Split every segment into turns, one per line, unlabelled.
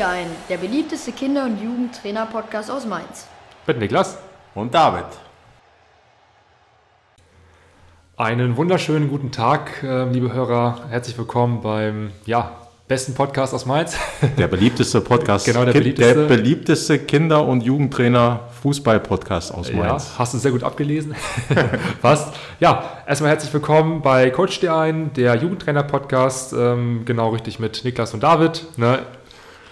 Dir ein, der beliebteste Kinder- und Jugendtrainer-Podcast aus Mainz.
Mit Niklas
und David.
Einen wunderschönen guten Tag, äh, liebe Hörer. Herzlich willkommen beim ja, besten Podcast aus Mainz.
Der beliebteste Podcast.
genau, der beliebteste.
Der beliebteste Kinder- und Jugendtrainer Fußball-Podcast aus Mainz.
Ja, hast du sehr gut abgelesen. Passt. Ja, erstmal herzlich willkommen bei Coach dir ein, der Jugendtrainer-Podcast. Ähm, genau richtig mit Niklas und David. Ne?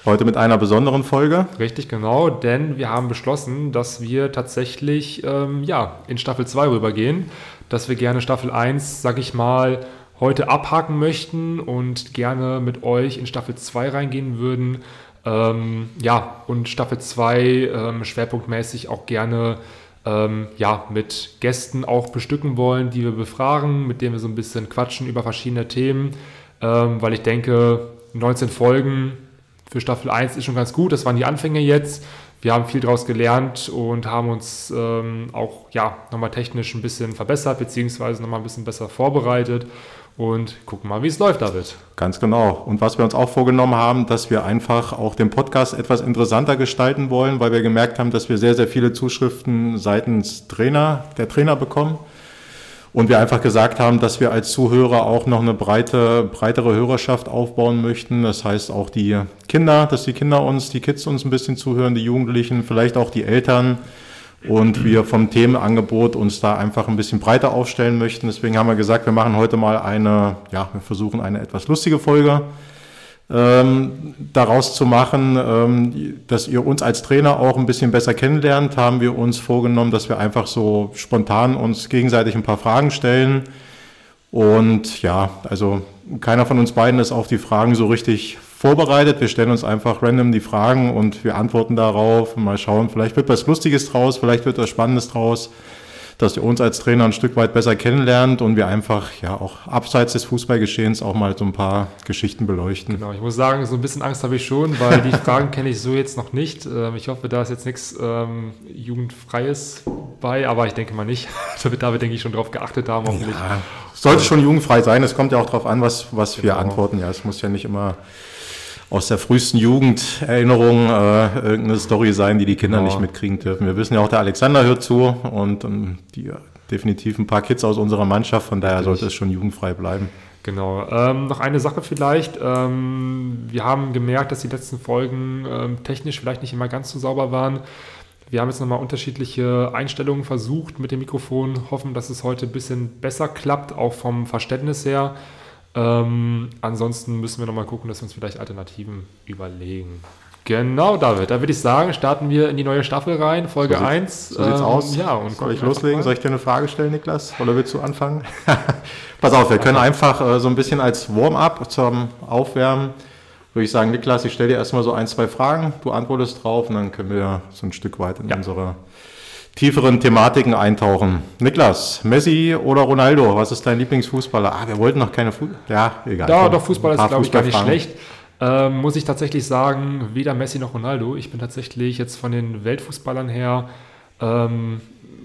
Heute mit einer besonderen Folge.
Richtig, genau, denn wir haben beschlossen, dass wir tatsächlich ähm, ja, in Staffel 2 rübergehen dass wir gerne Staffel 1, sag ich mal, heute abhaken möchten und gerne mit euch in Staffel 2 reingehen würden. Ähm, ja, und Staffel 2 ähm, schwerpunktmäßig auch gerne ähm, ja, mit Gästen auch bestücken wollen, die wir befragen, mit denen wir so ein bisschen quatschen über verschiedene Themen, ähm, weil ich denke, 19 Folgen für Staffel 1 ist schon ganz gut, das waren die Anfänge jetzt wir haben viel daraus gelernt und haben uns ähm, auch ja, nochmal technisch ein bisschen verbessert, beziehungsweise nochmal ein bisschen besser vorbereitet und gucken mal, wie es läuft, David.
Ganz genau. Und was wir uns auch vorgenommen haben, dass wir einfach auch den Podcast etwas interessanter gestalten wollen, weil wir gemerkt haben, dass wir sehr, sehr viele Zuschriften seitens Trainer, der Trainer bekommen. Und wir einfach gesagt haben, dass wir als Zuhörer auch noch eine breite, breitere Hörerschaft aufbauen möchten. Das heißt auch die Kinder, dass die Kinder uns, die Kids uns ein bisschen zuhören, die Jugendlichen, vielleicht auch die Eltern. Und wir vom Themenangebot uns da einfach ein bisschen breiter aufstellen möchten. Deswegen haben wir gesagt, wir machen heute mal eine, ja, wir versuchen eine etwas lustige Folge ähm, daraus zu machen, ähm, dass ihr uns als Trainer auch ein bisschen besser kennenlernt, haben wir uns vorgenommen, dass wir einfach so spontan uns gegenseitig ein paar Fragen stellen. Und ja, also keiner von uns beiden ist auf die Fragen so richtig vorbereitet. Wir stellen uns einfach random die Fragen und wir antworten darauf. Mal schauen, vielleicht wird was Lustiges draus, vielleicht wird was Spannendes draus dass ihr uns als Trainer ein Stück weit besser kennenlernt und wir einfach ja auch abseits des Fußballgeschehens auch mal so ein paar Geschichten beleuchten.
Genau, ich muss sagen, so ein bisschen Angst habe ich schon, weil die Fragen kenne ich so jetzt noch nicht. Ähm, ich hoffe, da ist jetzt nichts ähm, Jugendfreies bei, aber ich denke mal nicht. Da wird David, denke ich, schon drauf geachtet haben, hoffentlich. Ja,
sollte schon jugendfrei sein. Es kommt ja auch darauf an, was, was genau. wir antworten. Ja, es muss ja nicht immer aus der frühesten Jugenderinnerung äh, irgendeine Story sein, die die Kinder genau. nicht mitkriegen dürfen. Wir wissen ja auch, der Alexander hört zu und ähm, die definitiv ein paar Kids aus unserer Mannschaft, von daher Natürlich. sollte es schon jugendfrei bleiben.
Genau. Ähm, noch eine Sache vielleicht. Ähm, wir haben gemerkt, dass die letzten Folgen ähm, technisch vielleicht nicht immer ganz so sauber waren. Wir haben jetzt nochmal unterschiedliche Einstellungen versucht mit dem Mikrofon, hoffen, dass es heute ein bisschen besser klappt, auch vom Verständnis her. Ähm, ansonsten müssen wir nochmal gucken, dass wir uns vielleicht Alternativen überlegen. Genau, David. Da würde ich sagen, starten wir in die neue Staffel rein, Folge so 1.
So sieht's ähm, aus. Ja, und Soll ich loslegen? Soll ich dir eine Frage stellen, Niklas? Oder willst du anfangen? Pass auf, wir können einfach äh, so ein bisschen als Warm-up zum Aufwärmen, würde ich sagen, Niklas, ich stelle dir erstmal so ein, zwei Fragen, du antwortest drauf und dann können wir so ein Stück weit in ja. unsere tieferen Thematiken eintauchen. Niklas, Messi oder Ronaldo, was ist dein Lieblingsfußballer? Ah, wir wollten noch keine Fußballer. Ja,
egal. Ja, doch, Fußball ist, glaube ich, gar nicht schlecht. Ähm, muss ich tatsächlich sagen, weder Messi noch Ronaldo. Ich bin tatsächlich jetzt von den Weltfußballern her ähm,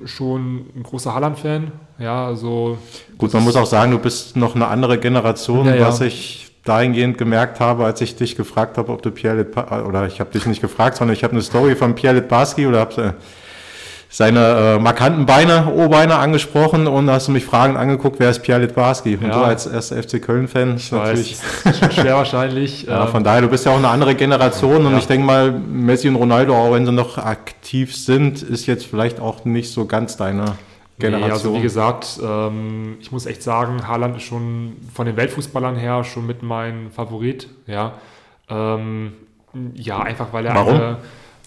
schon ein großer Haaland-Fan. Ja, also.
Gut, man muss auch sagen, du bist noch eine andere Generation, ja, ja. was ich dahingehend gemerkt habe, als ich dich gefragt habe, ob du Pierre Lit oder ich habe dich nicht gefragt, sondern ich habe eine Story von Pierre Litbarski oder habe seine äh, markanten Beine, O-Beine angesprochen und hast du mich fragend angeguckt, wer ist Pierre Litbarski? Und ja. du als erster FC Köln-Fan
natürlich ist schon schwer wahrscheinlich.
ja, von daher, du bist ja auch eine andere Generation und ja. ich denke mal, Messi und Ronaldo, auch wenn sie noch aktiv sind, ist jetzt vielleicht auch nicht so ganz deine Generation. Nee, also
wie gesagt, ähm, ich muss echt sagen, Haaland ist schon von den Weltfußballern her schon mit mein Favorit. Ja, ähm, ja einfach weil er
Warum?
eine,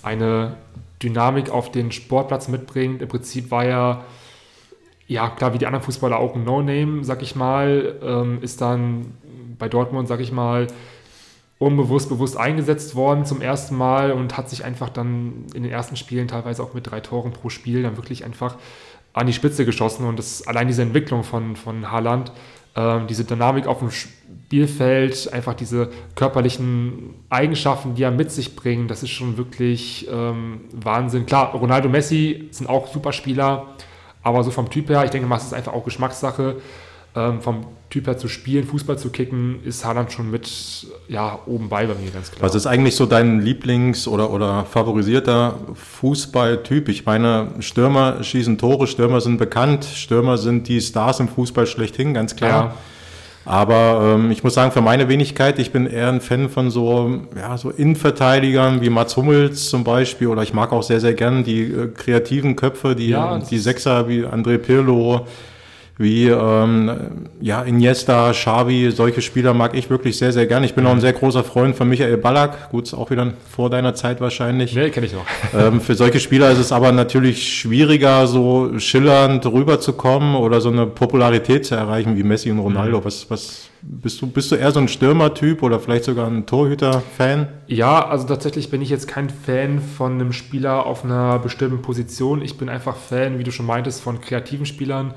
eine Dynamik auf den Sportplatz mitbringt. Im Prinzip war er, ja klar, wie die anderen Fußballer auch ein No-Name, sag ich mal, ähm, ist dann bei Dortmund, sag ich mal, unbewusst bewusst eingesetzt worden zum ersten Mal und hat sich einfach dann in den ersten Spielen teilweise auch mit drei Toren pro Spiel dann wirklich einfach an die Spitze geschossen und das allein diese Entwicklung von, von Haaland, äh, diese Dynamik auf dem Spielfeld, einfach diese körperlichen Eigenschaften, die er mit sich bringt, das ist schon wirklich ähm, Wahnsinn. Klar, Ronaldo Messi sind auch super Spieler, aber so vom Typ her, ich denke mal, es ist einfach auch Geschmackssache. ähm, vom Typ her zu spielen, Fußball zu kicken, ist Haaland schon mit ja, oben bei bei mir ganz klar.
Was ist eigentlich so dein Lieblings- oder, oder favorisierter Fußballtyp? Ich meine, Stürmer schießen Tore, Stürmer sind bekannt, Stürmer sind die Stars im Fußball schlechthin, ganz klar. Ja. Aber ähm, ich muss sagen, für meine Wenigkeit, ich bin eher ein Fan von so, ja, so Innenverteidigern wie Mats Hummels zum Beispiel. Oder ich mag auch sehr, sehr gern die äh, kreativen Köpfe, die, ja, die Sechser wie André Pirlo, wie ähm, ja, Iniesta, Xavi, solche Spieler mag ich wirklich sehr, sehr gerne. Ich bin mhm. auch ein sehr großer Freund von Michael Ballack. Gut, ist auch wieder vor deiner Zeit wahrscheinlich.
Nee, kenne ich noch.
Ähm, für solche Spieler ist es aber natürlich schwieriger, so schillernd rüberzukommen oder so eine Popularität zu erreichen wie Messi und Ronaldo. Mhm. Was, was bist du, bist du eher so ein Stürmertyp oder vielleicht sogar ein Torhüter-Fan?
Ja, also tatsächlich bin ich jetzt kein Fan von einem Spieler auf einer bestimmten Position. Ich bin einfach Fan, wie du schon meintest, von kreativen Spielern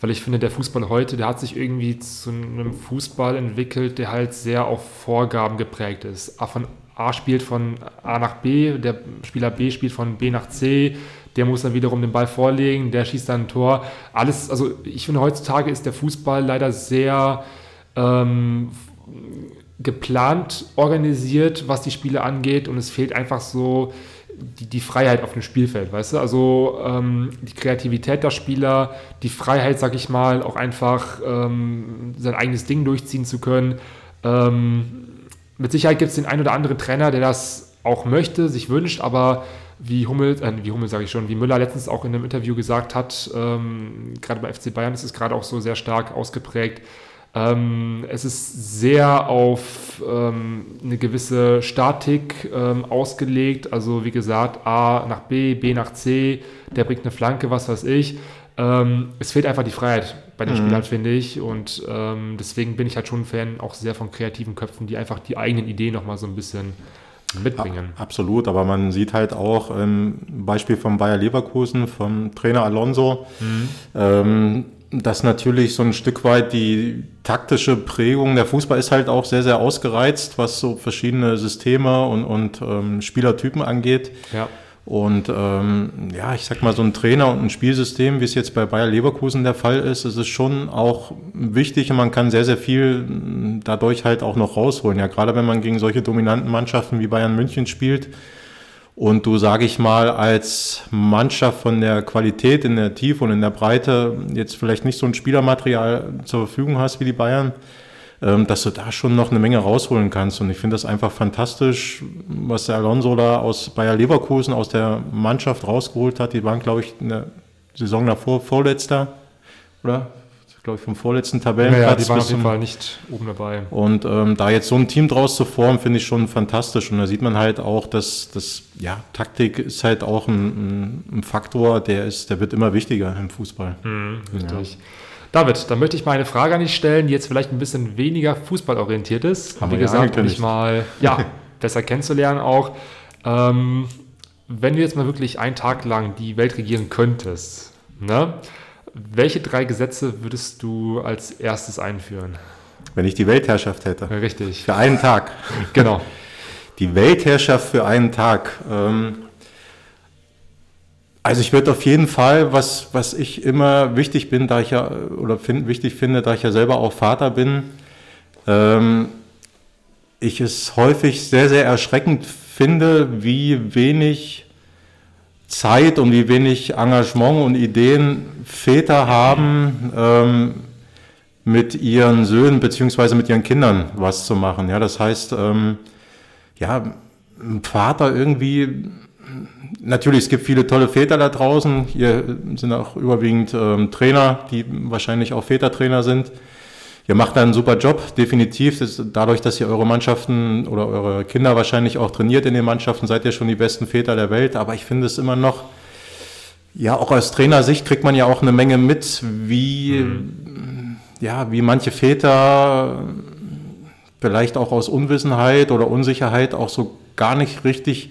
weil ich finde, der Fußball heute, der hat sich irgendwie zu einem Fußball entwickelt, der halt sehr auf Vorgaben geprägt ist. A von A spielt von A nach B, der Spieler B spielt von B nach C, der muss dann wiederum den Ball vorlegen, der schießt dann ein Tor. Alles, also ich finde, heutzutage ist der Fußball leider sehr ähm, geplant organisiert, was die Spiele angeht und es fehlt einfach so die, die Freiheit auf dem Spielfeld, weißt du? Also ähm, die Kreativität der Spieler, die Freiheit, sag ich mal, auch einfach ähm, sein eigenes Ding durchziehen zu können. Ähm, mit Sicherheit gibt es den einen oder anderen Trainer, der das auch möchte, sich wünscht, aber wie Hummel, äh, wie Hummel sage ich schon, wie Müller letztens auch in einem Interview gesagt hat, ähm, gerade bei FC Bayern ist es gerade auch so sehr stark ausgeprägt, ähm, es ist sehr auf ähm, eine gewisse Statik ähm, ausgelegt. Also wie gesagt, A nach B, B nach C, der bringt eine Flanke, was weiß ich. Ähm, es fehlt einfach die Freiheit bei den mhm. Spielern, finde ich. Und ähm, deswegen bin ich halt schon ein Fan auch sehr von kreativen Köpfen, die einfach die eigenen Ideen nochmal so ein bisschen mitbringen.
Absolut, aber man sieht halt auch im Beispiel von Bayer Leverkusen, vom Trainer Alonso, mhm. Ähm, dass natürlich so ein Stück weit die taktische Prägung, der Fußball ist halt auch sehr, sehr ausgereizt, was so verschiedene Systeme und, und ähm, Spielertypen angeht. Ja. Und ähm, ja, ich sag mal, so ein Trainer und ein Spielsystem, wie es jetzt bei Bayer Leverkusen der Fall ist, ist es schon auch wichtig und man kann sehr, sehr viel dadurch halt auch noch rausholen. Ja, gerade wenn man gegen solche dominanten Mannschaften wie Bayern München spielt, und du, sage ich mal, als Mannschaft von der Qualität in der Tiefe und in der Breite jetzt vielleicht nicht so ein Spielermaterial zur Verfügung hast wie die Bayern, ähm, dass du da schon noch eine Menge rausholen kannst. Und ich finde das einfach fantastisch, was der Alonso da aus Bayer Leverkusen, aus der Mannschaft rausgeholt hat. Die waren, glaube ich, in der Saison davor Vorletzter, oder? Glaube ich, vom vorletzten Tabellenplatz. Ja,
die waren auf jeden Fall nicht oben dabei.
Und ähm, da jetzt so ein Team draus zu formen, finde ich schon fantastisch. Und da sieht man halt auch, dass das, ja, Taktik ist halt auch ein, ein, Faktor, der ist, der wird immer wichtiger im Fußball. Mhm,
richtig. Ja. David, dann möchte ich mal eine Frage an dich stellen, die jetzt vielleicht ein bisschen weniger fußballorientiert ist.
Haben Wie gesagt, um dich
mal ja, besser kennenzulernen auch. Ähm, wenn du jetzt mal wirklich einen Tag lang die Welt regieren könntest, ne? Welche drei Gesetze würdest du als erstes einführen?
Wenn ich die Weltherrschaft hätte.
Richtig.
Für einen Tag.
genau.
Die Weltherrschaft für einen Tag. Ähm, also ich würde auf jeden Fall, was, was ich immer wichtig bin, da ich ja, oder find, wichtig finde, da ich ja selber auch Vater bin, ähm, ich es häufig sehr, sehr erschreckend finde, wie wenig Zeit und wie wenig Engagement und Ideen Väter haben, ähm, mit ihren Söhnen beziehungsweise mit ihren Kindern was zu machen. Ja, das heißt, ähm, ja, ein Vater irgendwie, natürlich, es gibt viele tolle Väter da draußen. Hier sind auch überwiegend ähm, Trainer, die wahrscheinlich auch Vätertrainer sind. Ihr macht einen super Job, definitiv. Das dadurch, dass ihr eure Mannschaften oder eure Kinder wahrscheinlich auch trainiert in den Mannschaften, seid ihr schon die besten Väter der Welt. Aber ich finde es immer noch, ja, auch aus Trainersicht kriegt man ja auch eine Menge mit, wie, mhm. ja, wie manche Väter vielleicht auch aus Unwissenheit oder Unsicherheit auch so gar nicht richtig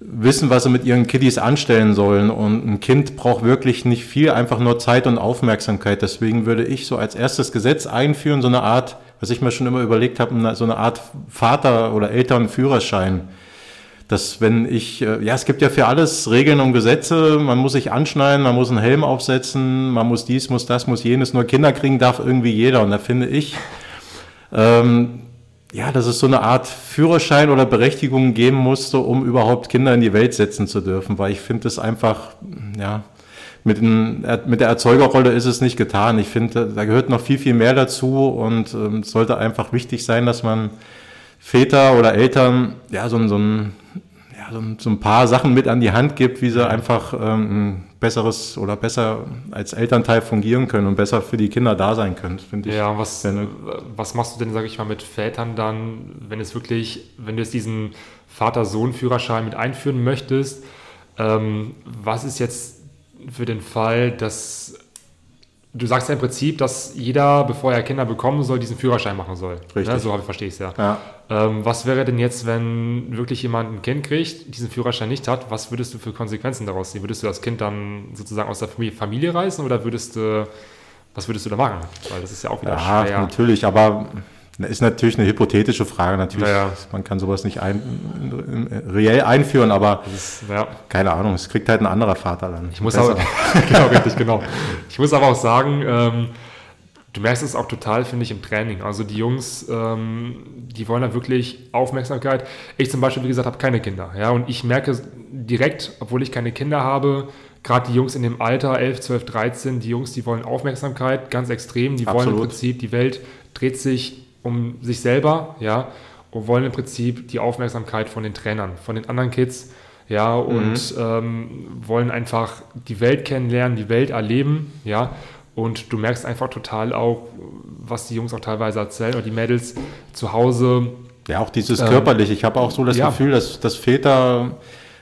wissen, was sie mit ihren Kiddies anstellen sollen. Und ein Kind braucht wirklich nicht viel, einfach nur Zeit und Aufmerksamkeit. Deswegen würde ich so als erstes Gesetz einführen, so eine Art, was ich mir schon immer überlegt habe, so eine Art Vater- oder Elternführerschein dass wenn ich, äh, ja, es gibt ja für alles Regeln und Gesetze, man muss sich anschneiden, man muss einen Helm aufsetzen, man muss dies, muss das, muss jenes, nur Kinder kriegen darf irgendwie jeder. Und da finde ich, ähm, ja, dass es so eine Art Führerschein oder Berechtigung geben musste, um überhaupt Kinder in die Welt setzen zu dürfen, weil ich finde es einfach, ja, mit, den, mit der Erzeugerrolle ist es nicht getan. Ich finde, da gehört noch viel, viel mehr dazu und ähm, es sollte einfach wichtig sein, dass man Väter oder Eltern ja so, so, ein, ja, so, so ein paar Sachen mit an die Hand gibt, wie sie einfach ähm, ein besseres oder besser als Elternteil fungieren können und besser für die Kinder da sein können, finde
ich. Ja, was, was machst du denn, sage ich mal, mit Vätern dann, wenn es wirklich, wenn du jetzt diesen Vater-Sohn-Führerschein mit einführen möchtest, ähm, was ist jetzt für den Fall, dass du sagst ja im Prinzip, dass jeder, bevor er Kinder bekommen soll, diesen Führerschein machen soll. Ne?
Richtig. Ne?
So verstehe ich es ja. ja. Ähm, was wäre denn jetzt, wenn wirklich jemand ein Kind kriegt, diesen Führerschein nicht hat? Was würdest du für Konsequenzen daraus sehen? Würdest du das Kind dann sozusagen aus der Familie, Familie reißen oder würdest du, was würdest du da machen?
Weil das ist ja auch wieder ja, schwer. natürlich, aber ist natürlich eine hypothetische Frage. Natürlich, naja. man kann sowas nicht ein, reell einführen, aber ist, ja. keine Ahnung, es kriegt halt ein anderer Vater dann.
Ich muss aber, genau, richtig, genau. Ich muss aber auch sagen, ähm, du merkst es auch total, finde ich, im Training. Also die Jungs, ähm, die wollen da wirklich Aufmerksamkeit. Ich zum Beispiel, wie gesagt, habe keine Kinder. Ja, und ich merke direkt, obwohl ich keine Kinder habe, gerade die Jungs in dem Alter, 11, 12, 13, die Jungs, die wollen Aufmerksamkeit, ganz extrem. Die Absolut. wollen im Prinzip, die Welt dreht sich um sich selber, ja, und wollen im Prinzip die Aufmerksamkeit von den Trainern, von den anderen Kids, ja, und mhm. ähm, wollen einfach die Welt kennenlernen, die Welt erleben, ja, und du merkst einfach total auch, was die Jungs auch teilweise erzählen oder die Mädels zu Hause.
Ja, auch dieses ähm, körperliche. Ich habe auch so das ja. Gefühl, dass, dass Väter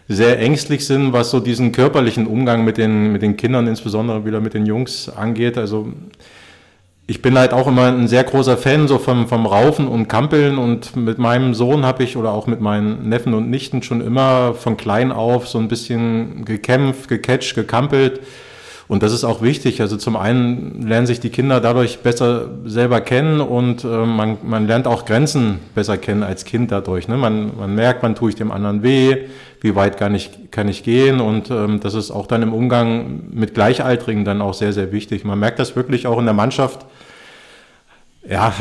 sehr ängstlich sind, was so diesen körperlichen Umgang mit den, mit den Kindern, insbesondere wieder mit den Jungs angeht. Also ich bin halt auch immer ein sehr großer Fan so vom, vom Raufen und Kampeln und mit meinem Sohn habe ich oder auch mit meinen Neffen und Nichten schon immer von klein auf so ein bisschen gekämpft, gecatcht, gekampelt. Und das ist auch wichtig. Also zum einen lernen sich die Kinder dadurch besser selber kennen und äh, man, man lernt auch Grenzen besser kennen als Kind dadurch. Ne? Man, man merkt, wann tue ich dem anderen weh, wie weit kann ich, kann ich gehen und ähm, das ist auch dann im Umgang mit Gleichaltrigen dann auch sehr, sehr wichtig. Man merkt das wirklich auch in der Mannschaft, ja,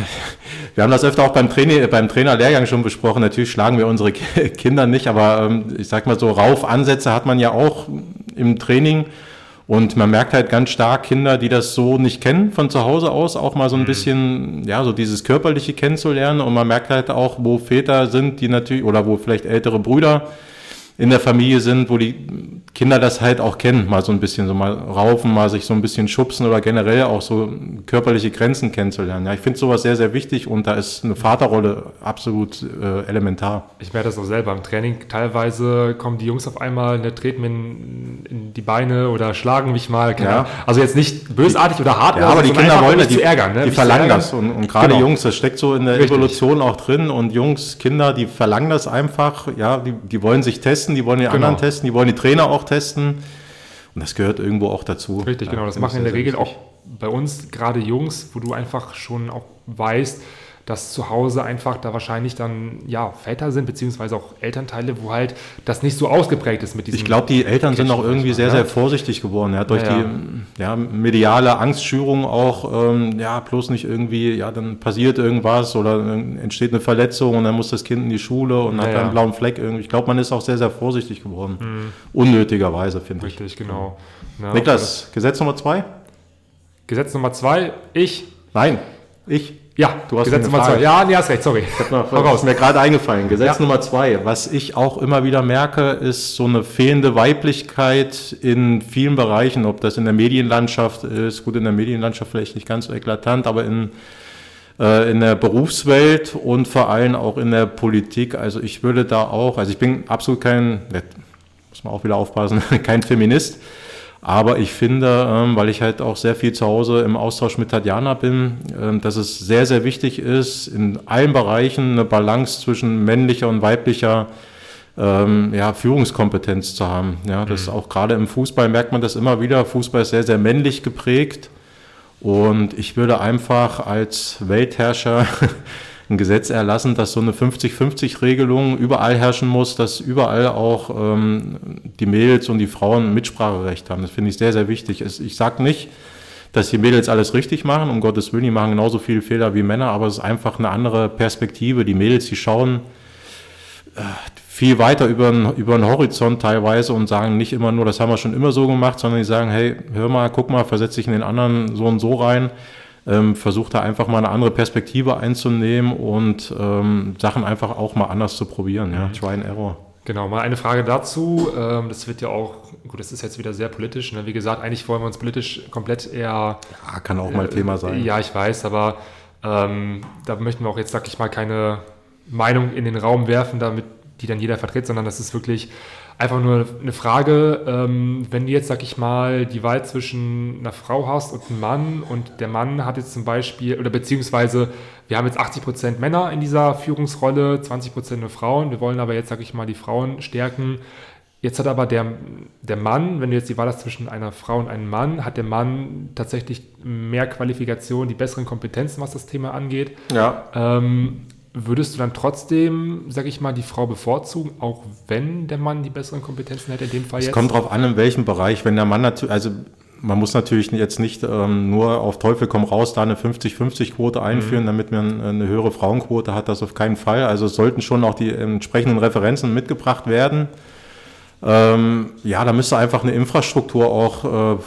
wir haben das öfter auch beim, Trainer, beim Trainerlehrgang schon besprochen. Natürlich schlagen wir unsere Kinder nicht, aber ähm, ich sag mal so, Raufansätze hat man ja auch im Training. Und man merkt halt ganz stark Kinder, die das so nicht kennen von zu Hause aus, auch mal so ein mhm. bisschen, ja, so dieses Körperliche kennenzulernen. Und man merkt halt auch, wo Väter sind, die natürlich, oder wo vielleicht ältere Brüder in der Familie sind, wo die Kinder das halt auch kennen, mal so ein bisschen so mal raufen, mal sich so ein bisschen schubsen oder generell auch so körperliche Grenzen kennenzulernen. Ja, ich finde sowas sehr, sehr wichtig und da ist eine Vaterrolle absolut äh, elementar.
Ich merke das auch selber im Training. Teilweise kommen die Jungs auf einmal, ne, treten mir in, in die Beine oder schlagen mich mal. Ja. Also jetzt nicht bösartig oder hart,
ja, aber die Kinder wollen nicht die, ärgern. Ne? Die verlangen das und, und gerade genau. Jungs, das steckt so in der Richtig. Evolution auch drin und Jungs, Kinder, die verlangen das einfach. Ja, die, die wollen sich testen testen, die wollen die genau. anderen testen, die wollen die Trainer auch testen. Und das gehört irgendwo auch dazu.
Richtig, genau. Das machen in der Regel auch bei uns gerade Jungs, wo du einfach schon auch weißt, dass zu Hause einfach da wahrscheinlich dann ja Väter sind, beziehungsweise auch Elternteile, wo halt das nicht so ausgeprägt ist mit diesem.
Ich glaube, die Eltern sind auch irgendwie sehr, sehr vorsichtig geworden, ja, durch ja, ja. die ja, mediale Angstschürung auch, ähm, ja, bloß nicht irgendwie, ja, dann passiert irgendwas oder entsteht eine Verletzung und dann muss das Kind in die Schule und ja, hat einen blauen Fleck irgendwie. Ich glaube, man ist auch sehr, sehr vorsichtig geworden. Mhm. Unnötigerweise, finde
ich. Richtig, genau.
Niklas, Gesetz Nummer zwei?
Gesetz Nummer zwei, ich.
Nein, ich.
Ja, du hast Gesetz Nummer zwei.
Ja, nee, hast recht, sorry. Noch, ist mir gerade eingefallen. Gesetz ja. Nummer zwei. Was ich auch immer wieder merke, ist so eine fehlende Weiblichkeit in vielen Bereichen, ob das in der Medienlandschaft ist, gut in der Medienlandschaft vielleicht nicht ganz so eklatant, aber in, äh, in der Berufswelt und vor allem auch in der Politik. Also ich würde da auch, also ich bin absolut kein, muss man auch wieder aufpassen, kein Feminist. Aber ich finde, ähm, weil ich halt auch sehr viel zu Hause im Austausch mit Tatjana bin, ähm, dass es sehr, sehr wichtig ist, in allen Bereichen eine Balance zwischen männlicher und weiblicher ähm, ja, Führungskompetenz zu haben. Ja, das mhm. auch gerade im Fußball merkt man das immer wieder. Fußball ist sehr, sehr männlich geprägt. Und ich würde einfach als Weltherrscher ein Gesetz erlassen, dass so eine 50-50-Regelung überall herrschen muss, dass überall auch ähm, die Mädels und die Frauen Mitspracherecht haben. Das finde ich sehr, sehr wichtig. Ich sage nicht, dass die Mädels alles richtig machen, um Gottes Willen, die machen genauso viele Fehler wie Männer, aber es ist einfach eine andere Perspektive. Die Mädels, die schauen äh, viel weiter über den, über den Horizont teilweise und sagen nicht immer nur, das haben wir schon immer so gemacht, sondern die sagen, hey, hör mal, guck mal, versetz dich in den anderen so und so rein ähm, versucht da einfach mal eine andere Perspektive einzunehmen und ähm, Sachen einfach auch mal anders zu probieren. Ja? Mhm. Try and Error.
Genau, mal eine Frage dazu. Ähm, das wird ja auch, gut, das ist jetzt wieder sehr politisch. Ne? Wie gesagt, eigentlich wollen wir uns politisch komplett eher.
Ja, kann auch mal äh, Thema sein.
Ja, ich weiß, aber ähm, da möchten wir auch jetzt, sag ich mal, keine Meinung in den Raum werfen, damit die dann jeder vertritt, sondern das ist wirklich einfach nur eine Frage, ähm, wenn du jetzt, sag ich mal, die Wahl zwischen einer Frau hast und einem Mann und der Mann hat jetzt zum Beispiel, oder beziehungsweise wir haben jetzt 80% Männer in dieser Führungsrolle, 20% nur Frauen, wir wollen aber jetzt, sag ich mal, die Frauen stärken. Jetzt hat aber der, der Mann, wenn du jetzt die Wahl hast zwischen einer Frau und einem Mann, hat der Mann tatsächlich mehr Qualifikation, die besseren Kompetenzen, was das Thema angeht.
Ja.
Ähm, Würdest du dann trotzdem, sag ich mal, die Frau bevorzugen, auch wenn der Mann die besseren Kompetenzen hätte in dem Fall
jetzt? Es kommt darauf an, in welchem Bereich. Wenn der Mann natürlich, also man muss natürlich jetzt nicht ähm, nur auf Teufel komm raus da eine 50-50-Quote einführen, mhm. damit man eine höhere Frauenquote hat, das auf keinen Fall. Also sollten schon auch die entsprechenden Referenzen mitgebracht werden. Ähm, ja, da müsste einfach eine Infrastruktur auch äh,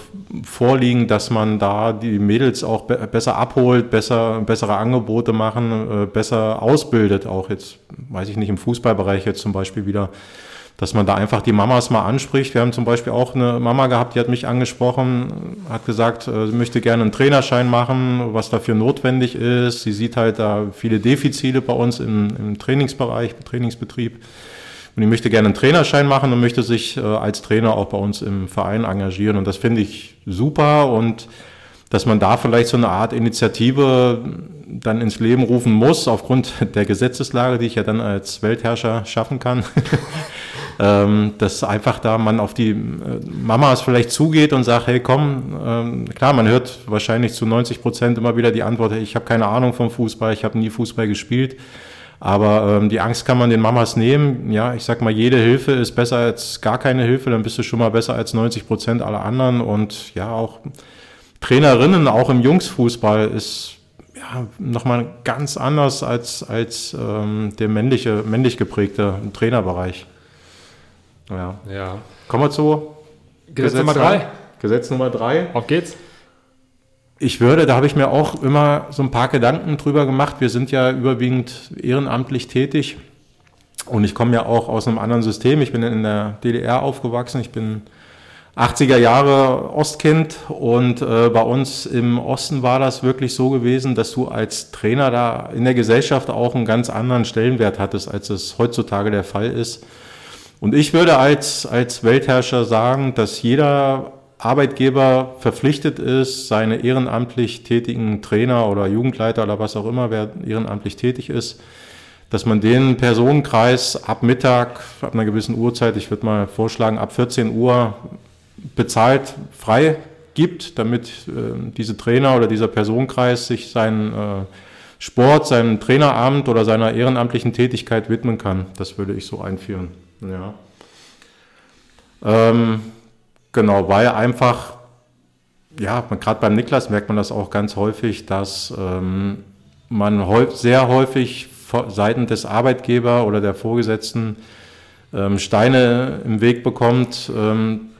vorliegen, dass man da die Mädels auch be besser abholt, besser, bessere Angebote machen, äh, besser ausbildet, auch jetzt, weiß ich nicht, im Fußballbereich jetzt zum Beispiel wieder, dass man da einfach die Mamas mal anspricht. Wir haben zum Beispiel auch eine Mama gehabt, die hat mich angesprochen, hat gesagt, äh, sie möchte gerne einen Trainerschein machen, was dafür notwendig ist. Sie sieht halt da viele Defizite bei uns im, im Trainingsbereich, im Trainingsbetrieb und ich möchte gerne einen Trainerschein machen und möchte sich äh, als Trainer auch bei uns im Verein engagieren. Und das finde ich super und dass man da vielleicht so eine Art Initiative dann ins Leben rufen muss, aufgrund der Gesetzeslage, die ich ja dann als Weltherrscher schaffen kann. ähm, dass einfach da man auf die äh, Mamas vielleicht zugeht und sagt, hey komm, ähm, klar, man hört wahrscheinlich zu 90 Prozent immer wieder die Antwort, ich habe keine Ahnung vom Fußball, ich habe nie Fußball gespielt. Aber ähm, die Angst kann man den Mamas nehmen. Ja, ich sag mal, jede Hilfe ist besser als gar keine Hilfe. Dann bist du schon mal besser als 90 Prozent aller anderen. Und ja, auch Trainerinnen, auch im Jungsfußball, ist ja nochmal ganz anders als, als ähm, der männliche, männlich geprägte Trainerbereich.
Ja.
ja. Kommen wir zu
Gesetz, Gesetz Nummer drei.
Gesetz Nummer drei.
Auf geht's
ich würde, da habe ich mir auch immer so ein paar Gedanken drüber gemacht. Wir sind ja überwiegend ehrenamtlich tätig und ich komme ja auch aus einem anderen System. Ich bin in der DDR aufgewachsen. Ich bin 80er Jahre Ostkind und äh, bei uns im Osten war das wirklich so gewesen, dass du als Trainer da in der Gesellschaft auch einen ganz anderen Stellenwert hattest, als es heutzutage der Fall ist. Und ich würde als, als Weltherrscher sagen, dass jeder Arbeitgeber verpflichtet ist, seine ehrenamtlich tätigen Trainer oder Jugendleiter oder was auch immer, wer ehrenamtlich tätig ist, dass man den Personenkreis ab Mittag, ab einer gewissen Uhrzeit, ich würde mal vorschlagen, ab 14 Uhr bezahlt frei gibt, damit äh, diese Trainer oder dieser Personenkreis sich seinen äh, Sport, seinem Traineramt oder seiner ehrenamtlichen Tätigkeit widmen kann. Das würde ich so einführen. Ja. Ähm, Genau, weil einfach, ja, gerade beim Niklas merkt man das auch ganz häufig, dass ähm, man sehr häufig seitens des Arbeitgeber oder der Vorgesetzten ähm, Steine im Weg bekommt, ähm,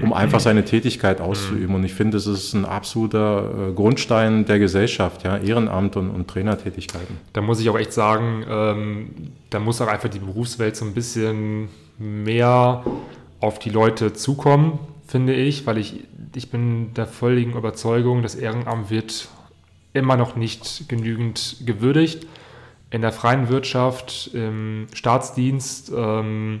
um einfach seine Tätigkeit auszuüben. Und ich finde, es ist ein absoluter äh, Grundstein der Gesellschaft, ja, Ehrenamt und, und Trainertätigkeiten.
Da muss ich auch echt sagen, ähm, da muss auch einfach die Berufswelt so ein bisschen mehr auf die Leute zukommen, finde ich, weil ich, ich bin der völligen Überzeugung, das Ehrenamt wird immer noch nicht genügend gewürdigt. In der freien Wirtschaft, im Staatsdienst, ähm,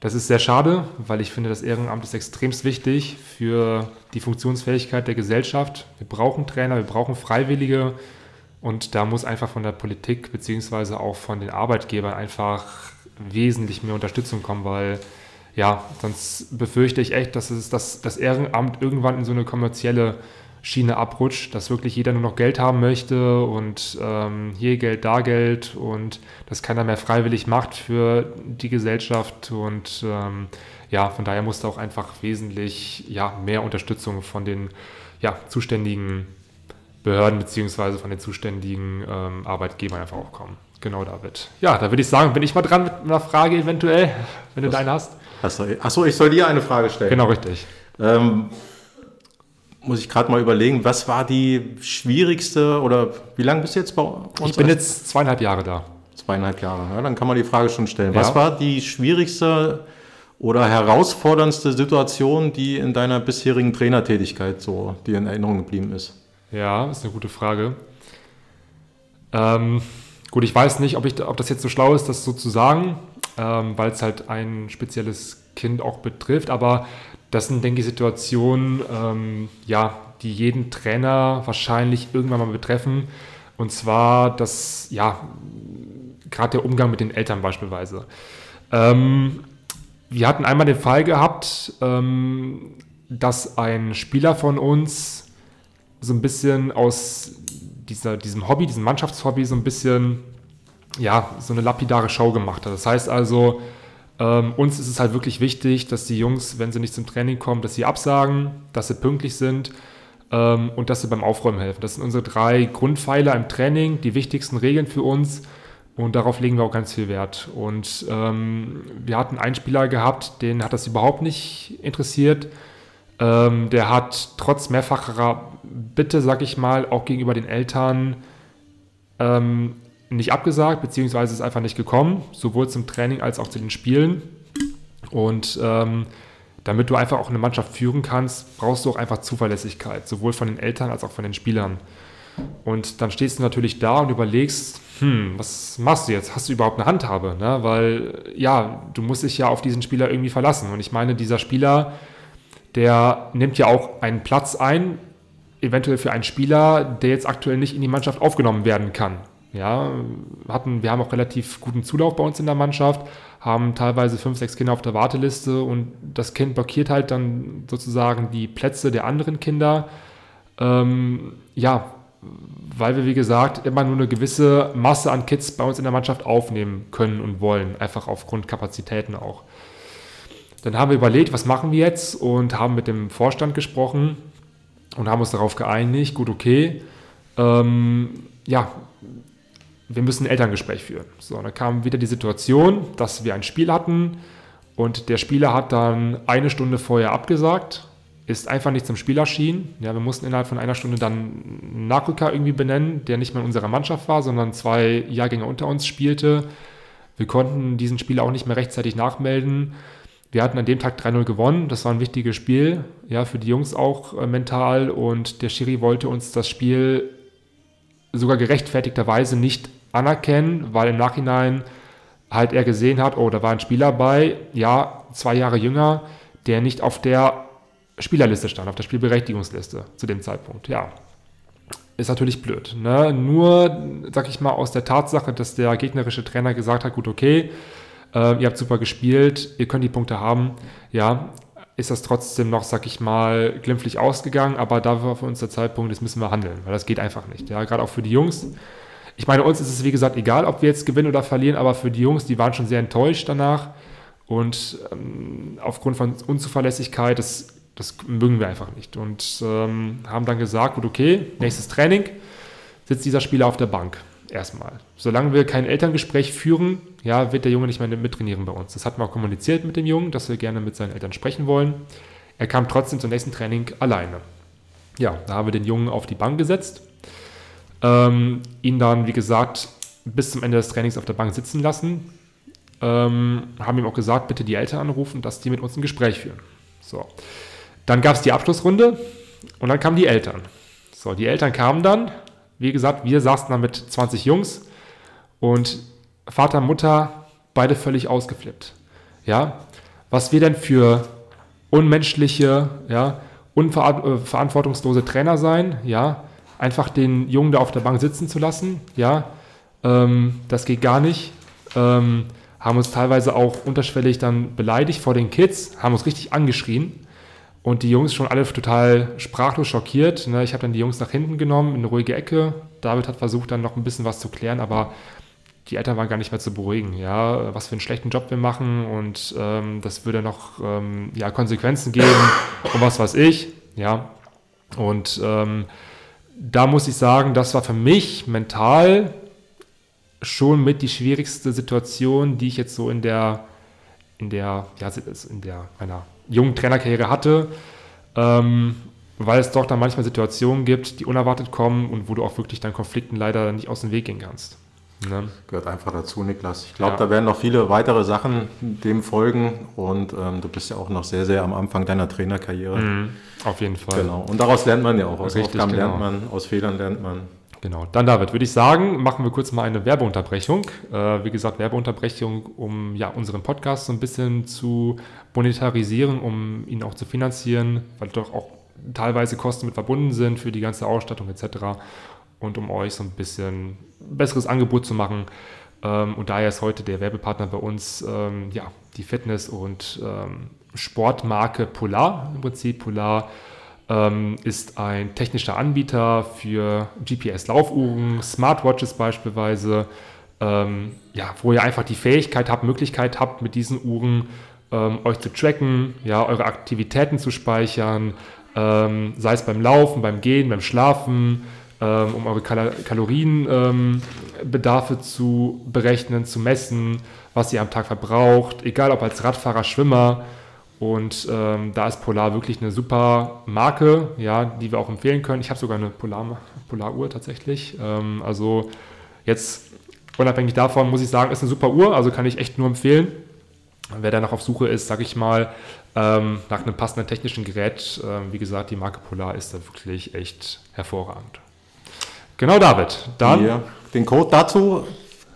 das ist sehr schade, weil ich finde, das Ehrenamt ist extremst wichtig für die Funktionsfähigkeit der Gesellschaft. Wir brauchen Trainer, wir brauchen Freiwillige und da muss einfach von der Politik beziehungsweise auch von den Arbeitgebern einfach wesentlich mehr Unterstützung kommen, weil ja, sonst befürchte ich echt, dass es das, das Ehrenamt irgendwann in so eine kommerzielle Schiene abrutscht, dass wirklich jeder nur noch Geld haben möchte und ähm, hier Geld, da Geld und dass keiner mehr freiwillig macht für die Gesellschaft und ähm, ja, von daher musste auch einfach wesentlich ja, mehr Unterstützung von den ja, zuständigen Behörden beziehungsweise von den zuständigen ähm, Arbeitgebern einfach auch kommen. Genau, David. Ja, da würde ich sagen, bin ich mal dran mit einer Frage eventuell, wenn du deine hast.
Achso, ich soll dir eine Frage stellen.
Genau, richtig.
Ähm, muss ich gerade mal überlegen, was war die schwierigste oder wie lange bist du jetzt bei uns?
Ich bin jetzt zweieinhalb Jahre da.
Zweieinhalb Jahre, ja, dann kann man die Frage schon stellen. Ja. Was war die schwierigste oder herausforderndste Situation, die in deiner bisherigen Trainertätigkeit so dir in Erinnerung geblieben ist?
Ja, ist eine gute Frage. Ähm, gut, ich weiß nicht, ob, ich, ob das jetzt so schlau ist, das so zu sagen, ähm, weil es halt ein spezielles Kind auch betrifft, aber das sind, denke ich, Situationen, ähm, ja, die jeden Trainer wahrscheinlich irgendwann mal betreffen. Und zwar das, ja, gerade der Umgang mit den Eltern beispielsweise. Ähm, wir hatten einmal den Fall gehabt, ähm, dass ein Spieler von uns so ein bisschen aus dieser, diesem Hobby, diesem Mannschaftshobby, so ein bisschen, ja, so eine lapidare Show gemacht hat. Das heißt also, ähm, uns ist es halt wirklich wichtig, dass die Jungs, wenn sie nicht zum Training kommen, dass sie absagen, dass sie pünktlich sind ähm, und dass sie beim Aufräumen helfen. Das sind unsere drei Grundpfeiler im Training, die wichtigsten Regeln für uns und darauf legen wir auch ganz viel Wert. Und ähm, wir hatten einen Spieler gehabt, den hat das überhaupt nicht interessiert. Ähm, der hat trotz mehrfacher Bitte, sag ich mal, auch gegenüber den Eltern ähm, nicht abgesagt, beziehungsweise ist einfach nicht gekommen, sowohl zum Training als auch zu den Spielen. Und ähm, damit du einfach auch eine Mannschaft führen kannst, brauchst du auch einfach Zuverlässigkeit, sowohl von den Eltern als auch von den Spielern. Und dann stehst du natürlich da und überlegst, hm, was machst du jetzt? Hast du überhaupt eine Handhabe? Ne? Weil ja, du musst dich ja auf diesen Spieler irgendwie verlassen. Und ich meine, dieser Spieler, der nimmt ja auch einen Platz ein, eventuell für einen Spieler, der jetzt aktuell nicht in die Mannschaft aufgenommen werden kann. Ja, hatten, wir haben auch relativ guten Zulauf bei uns in der Mannschaft, haben teilweise fünf, sechs Kinder auf der Warteliste und das Kind blockiert halt dann sozusagen die Plätze der anderen Kinder. Ähm, ja, weil wir, wie gesagt, immer nur eine gewisse Masse an Kids bei uns in der Mannschaft aufnehmen können und wollen, einfach aufgrund Kapazitäten auch. Dann haben wir überlegt, was machen wir jetzt und haben mit dem Vorstand gesprochen und haben uns darauf geeinigt, gut, okay, ähm, ja, wir müssen ein Elterngespräch führen. So, dann kam wieder die Situation, dass wir ein Spiel hatten und der Spieler hat dann eine Stunde vorher abgesagt, ist einfach nicht zum Spiel erschienen. Ja, wir mussten innerhalb von einer Stunde dann einen Nachrücker irgendwie benennen, der nicht mehr in unserer Mannschaft war, sondern zwei Jahrgänge unter uns spielte. Wir konnten diesen Spieler auch nicht mehr rechtzeitig nachmelden. Wir hatten an dem Tag 3-0 gewonnen. Das war ein wichtiges Spiel, ja, für die Jungs auch äh, mental. Und der Schiri wollte uns das Spiel sogar gerechtfertigterweise nicht anerkennen, weil im Nachhinein halt er gesehen hat, oh, da war ein Spieler bei, ja, zwei Jahre jünger, der nicht auf der Spielerliste stand, auf der Spielberechtigungsliste zu dem Zeitpunkt. Ja, ist natürlich blöd. Ne? Nur, sag ich mal, aus der Tatsache, dass der gegnerische Trainer gesagt hat, gut, okay, äh, ihr habt super gespielt, ihr könnt die Punkte haben, ja, ist das trotzdem noch, sag ich mal, glimpflich ausgegangen, aber da war für uns der Zeitpunkt, jetzt müssen wir handeln, weil das geht einfach nicht. Ja, gerade auch für die Jungs. Ich meine, uns ist es wie gesagt egal, ob wir jetzt gewinnen oder verlieren, aber für die Jungs, die waren schon sehr enttäuscht danach und ähm, aufgrund von Unzuverlässigkeit, das, das mögen wir einfach nicht und ähm, haben dann gesagt, gut, okay, nächstes Training sitzt dieser Spieler auf der Bank erstmal. Solange wir kein Elterngespräch führen, ja, wird der Junge nicht mehr mittrainieren bei uns. Das hatten wir auch kommuniziert mit dem Jungen, dass wir gerne mit seinen Eltern sprechen wollen. Er kam trotzdem zum nächsten Training alleine. Ja, da haben wir den Jungen auf die Bank gesetzt, ähm, ihn dann, wie gesagt, bis zum Ende des Trainings auf der Bank sitzen lassen, ähm, haben ihm auch gesagt, bitte die Eltern anrufen, dass die mit uns ein Gespräch führen. So. Dann gab es die Abschlussrunde und dann kamen die Eltern. So, die Eltern kamen dann, wie gesagt, wir saßen da mit 20 Jungs und Vater, Mutter, beide völlig ausgeflippt. Ja, was wir denn für unmenschliche, ja, unverantwortungslose äh, Trainer sein, ja, einfach den Jungen da auf der Bank sitzen zu lassen, ja, ähm, das geht gar nicht. Ähm, haben uns teilweise auch unterschwellig dann beleidigt vor den Kids, haben uns richtig angeschrien Und die Jungs schon alle total sprachlos schockiert. Ne? Ich habe dann die Jungs nach hinten genommen, in eine ruhige Ecke. David hat versucht, dann noch ein bisschen was zu klären, aber die Eltern waren gar nicht mehr zu beruhigen, ja, was für einen schlechten Job wir machen und ähm, das würde noch ähm, ja, Konsequenzen geben und was weiß ich, ja. Und ähm, da muss ich sagen, das war für mich mental schon mit die schwierigste Situation, die ich jetzt so in der, in der, ja, in der, meiner jungen Trainerkarriere hatte, ähm, weil es doch dann manchmal Situationen gibt, die unerwartet kommen und wo du auch wirklich deinen Konflikten leider nicht aus dem Weg gehen kannst.
Ne? Gehört einfach dazu, Niklas. Ich glaube, ja. da werden noch viele weitere Sachen dem folgen und ähm, du bist ja auch noch sehr, sehr am Anfang deiner Trainerkarriere. Mhm,
auf jeden Fall.
Genau. Und daraus lernt man ja auch. Aus Richtig, Aufgaben genau. lernt man, aus Fehlern lernt man.
Genau. Dann, David, würde ich sagen, machen wir kurz mal eine Werbeunterbrechung. Äh, wie gesagt, Werbeunterbrechung, um ja, unseren Podcast so ein bisschen zu monetarisieren, um ihn auch zu finanzieren, weil doch auch teilweise Kosten mit verbunden sind für die ganze Ausstattung etc. Und um euch so ein bisschen besseres Angebot zu machen. Ähm, und daher ist heute der Werbepartner bei uns ähm, ja, die Fitness- und ähm, Sportmarke Polar. Im Prinzip Polar ist ein technischer Anbieter für GPS-Laufuhren, Smartwatches beispielsweise, ähm, ja, wo ihr einfach die Fähigkeit habt, Möglichkeit habt, mit diesen Uhren ähm, euch zu tracken, ja, eure Aktivitäten zu speichern, sei es beim Laufen, beim Gehen, beim Schlafen, ähm, um eure Kal Kalorienbedarfe ähm, zu berechnen, zu messen, was ihr am Tag verbraucht, egal ob als Radfahrer, Schwimmer. Und ähm, da ist Polar wirklich eine super Marke, ja, die wir auch empfehlen können. Ich habe sogar eine Polar, Polaruhr tatsächlich. Ähm, also jetzt unabhängig davon muss ich sagen, ist eine super Uhr, also kann ich echt nur empfehlen. Wer da noch auf Suche ist, sage ich mal, ähm, nach einem passenden technischen Gerät, äh, wie gesagt, die Marke Polar ist da wirklich echt hervorragend. Genau, David.
Dann ja, den Code dazu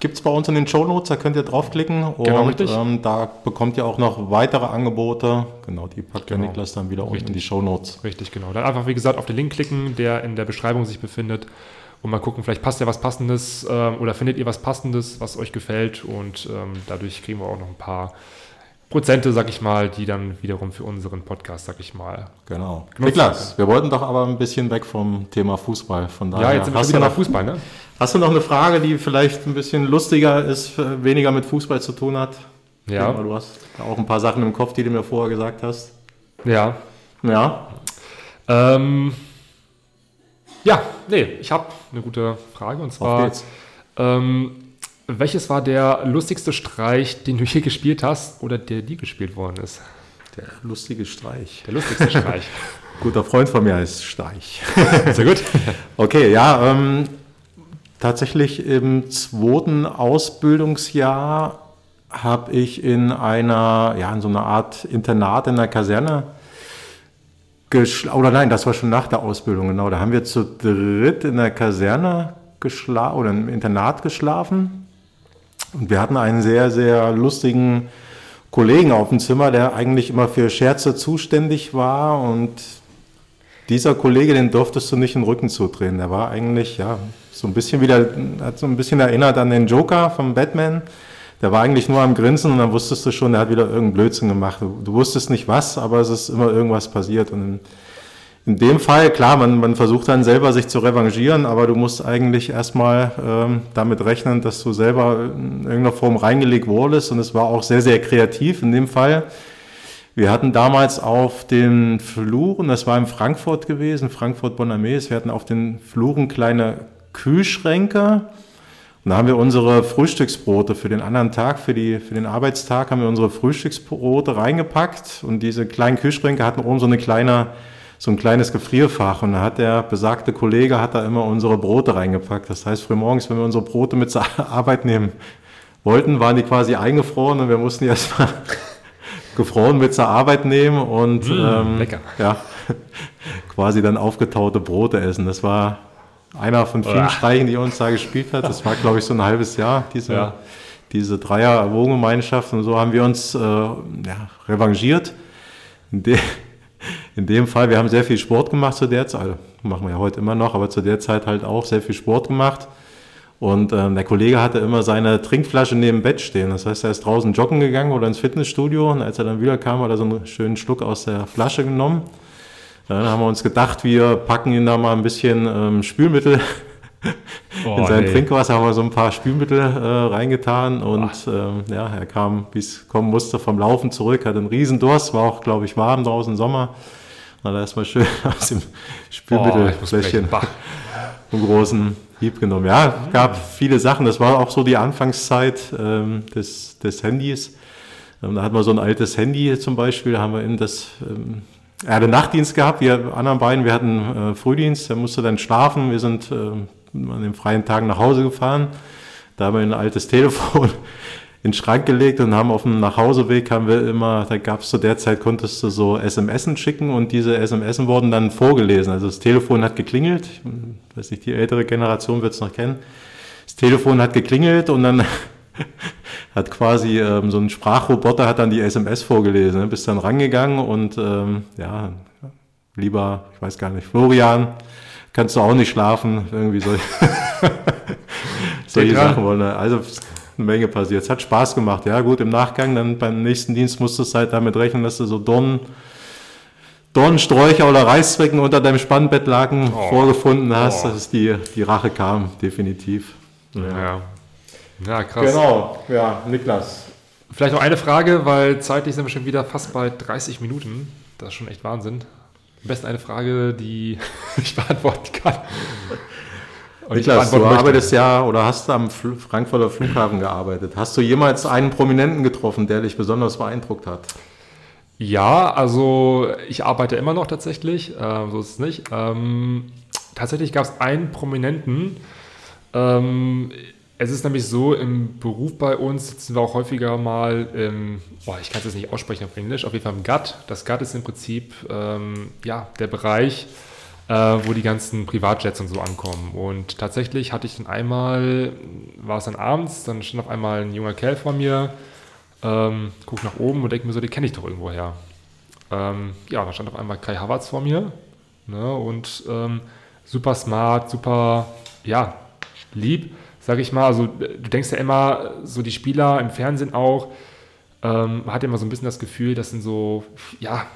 gibt es bei uns in den Show Notes, da könnt ihr draufklicken und genau. Ähm, da bekommt ihr auch noch weitere Angebote. Genau, die packt genau. der Niklas dann wieder richtig. unten in die Show Notes.
Richtig, genau. Dann einfach, wie gesagt, auf den Link klicken, der in der Beschreibung sich befindet und mal gucken, vielleicht passt ja was Passendes ähm, oder findet ihr was Passendes, was euch gefällt und ähm, dadurch kriegen wir auch noch ein paar Prozente, sag ich mal, die dann wiederum für unseren Podcast, sag ich mal.
Genau. Niklas, wir wollten doch aber ein bisschen weg vom Thema Fußball. Von
daher ja, jetzt sind wir wieder noch, Fußball, ne?
Hast du noch eine Frage, die vielleicht ein bisschen lustiger ist, weniger mit Fußball zu tun hat? Ja. Du hast auch ein paar Sachen im Kopf, die du mir vorher gesagt hast.
Ja.
Ja.
Ähm, ja, nee, ich habe eine gute Frage und zwar. Ähm, welches war der lustigste Streich, den du hier gespielt hast oder der dir gespielt worden ist?
Der lustige Streich.
Der lustigste Streich.
Guter Freund von mir heißt Streich.
Sehr gut.
okay, ja, ähm, tatsächlich im zweiten Ausbildungsjahr habe ich in einer, ja, in so einer Art Internat in der Kaserne oder nein, das war schon nach der Ausbildung, genau. Da haben wir zu dritt in der Kaserne geschlafen oder im Internat geschlafen. Und wir hatten einen sehr, sehr lustigen Kollegen auf dem Zimmer, der eigentlich immer für Scherze zuständig war. Und dieser Kollege, den durftest du nicht den Rücken zudrehen. Der war eigentlich, ja, so ein bisschen wieder, hat so ein bisschen erinnert an den Joker vom Batman. Der war eigentlich nur am Grinsen und dann wusstest du schon, der hat wieder irgendeinen Blödsinn gemacht. Du, du wusstest nicht was, aber es ist immer irgendwas passiert. Und in dem Fall, klar, man, man versucht dann selber sich zu revanchieren, aber du musst eigentlich erstmal ähm, damit rechnen, dass du selber in irgendeiner Form reingelegt wurdest und es war auch sehr, sehr kreativ in dem Fall. Wir hatten damals auf den Fluren, das war in Frankfurt gewesen, Frankfurt-Bonames, wir hatten auf den Fluren kleine Kühlschränke und da haben wir unsere Frühstücksbrote für den anderen Tag, für, die, für den Arbeitstag, haben wir unsere Frühstücksbrote reingepackt und diese kleinen Kühlschränke hatten oben so eine kleine so ein kleines Gefrierfach und da hat der besagte Kollege hat da immer unsere Brote reingepackt. Das heißt, frühmorgens, wenn wir unsere Brote mit zur Arbeit nehmen wollten, waren die quasi eingefroren und wir mussten die erstmal gefroren mit zur Arbeit nehmen und
mmh, ähm, lecker.
ja, quasi dann aufgetaute Brote essen. Das war einer von vielen Uah. Streichen, die uns da gespielt hat. Das war, glaube ich, so ein halbes Jahr, diese, ja. diese Dreier-Wohngemeinschaft. Und so haben wir uns äh, ja, revanchiert. In, de in dem Fall, wir haben sehr viel Sport gemacht zu der Zeit, also machen wir ja heute immer noch, aber zu der Zeit halt auch sehr viel Sport gemacht. Und ähm, der Kollege hatte immer seine Trinkflasche neben dem Bett stehen. Das heißt, er ist draußen joggen gegangen oder ins Fitnessstudio und als er dann wieder kam, hat er so einen schönen Schluck aus der Flasche genommen. Dann haben wir uns gedacht, wir packen ihn da mal ein bisschen ähm, Spülmittel Oh, in sein hey. Trinkwasser haben wir so ein paar Spülmittel äh, reingetan und ähm, ja, er kam, wie es kommen musste, vom Laufen zurück, hatte einen riesen Durst, war auch, glaube ich, warm draußen Sommer. Hat er erstmal schön aus dem Spülmittelfläschchen oh, einen großen Hieb genommen. Ja, gab viele Sachen. Das war auch so die Anfangszeit ähm, des, des Handys. Ähm, da hatten wir so ein altes Handy zum Beispiel, da haben wir in das ähm, er hatte Nachtdienst gehabt, wir anderen beiden, wir hatten äh, Frühdienst, er musste dann schlafen, wir sind äh, an den freien Tagen nach Hause gefahren. Da haben wir ein altes Telefon in den Schrank gelegt und haben auf dem Nachhauseweg haben wir immer, da gab es zu der Zeit, konntest du so SMS schicken und diese SMS wurden dann vorgelesen. Also das Telefon hat geklingelt, ich weiß nicht, die ältere Generation wird es noch kennen. Das Telefon hat geklingelt und dann hat quasi ähm, so ein Sprachroboter hat dann die SMS vorgelesen, ne? bist dann rangegangen und ähm, ja, lieber, ich weiß gar nicht, Florian, kannst du auch nicht schlafen. Irgendwie solche, solche Sachen wollen. Also eine Menge passiert. Es hat Spaß gemacht. Ja, gut, im Nachgang, dann beim nächsten Dienst musstest du halt damit rechnen, dass du so Dornen, Dornensträucher oder Reißzwecken unter deinem Spannbettlaken oh. vorgefunden hast, oh. dass die, die Rache kam, definitiv.
Ja. ja. Ja, krass.
Genau, ja, Niklas.
Vielleicht noch eine Frage, weil zeitlich sind wir schon wieder fast bei 30 Minuten. Das ist schon echt Wahnsinn. Am besten eine Frage, die ich beantworten kann.
Und Niklas, du arbeitest ja oder hast am Frankfurter Flughafen gearbeitet. Hast du jemals einen Prominenten getroffen, der dich besonders beeindruckt hat?
Ja, also ich arbeite immer noch tatsächlich, äh, so ist es nicht. Ähm, tatsächlich gab es einen Prominenten, ähm, es ist nämlich so, im Beruf bei uns sitzen wir auch häufiger mal im, boah, ich kann es jetzt nicht aussprechen auf Englisch, auf jeden Fall im GATT. Das GATT ist im Prinzip ähm, ja, der Bereich, äh, wo die ganzen Privatjets und so ankommen. Und tatsächlich hatte ich dann einmal, war es dann abends, dann stand auf einmal ein junger Kerl vor mir, ähm, guckt nach oben und denkt mir so, den kenne ich doch irgendwo her. Ähm, ja, da stand auf einmal Kai Havertz vor mir ne, und ähm, super smart, super, ja, lieb sage ich mal. Also du denkst ja immer, so die Spieler im Fernsehen auch, ähm, man hat immer so ein bisschen das Gefühl, das sind so, ja,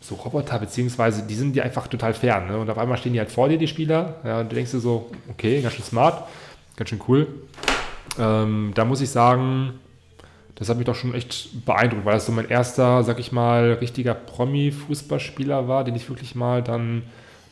so Roboter, beziehungsweise die sind dir einfach total fern. Ne? Und auf einmal stehen die halt vor dir, die Spieler. Ja, und du denkst dir so, okay, ganz schön smart, ganz schön cool. Ähm, da muss ich sagen, das hat mich doch schon echt beeindruckt, weil das so mein erster, sag ich mal, richtiger Promi-Fußballspieler war, den ich wirklich mal dann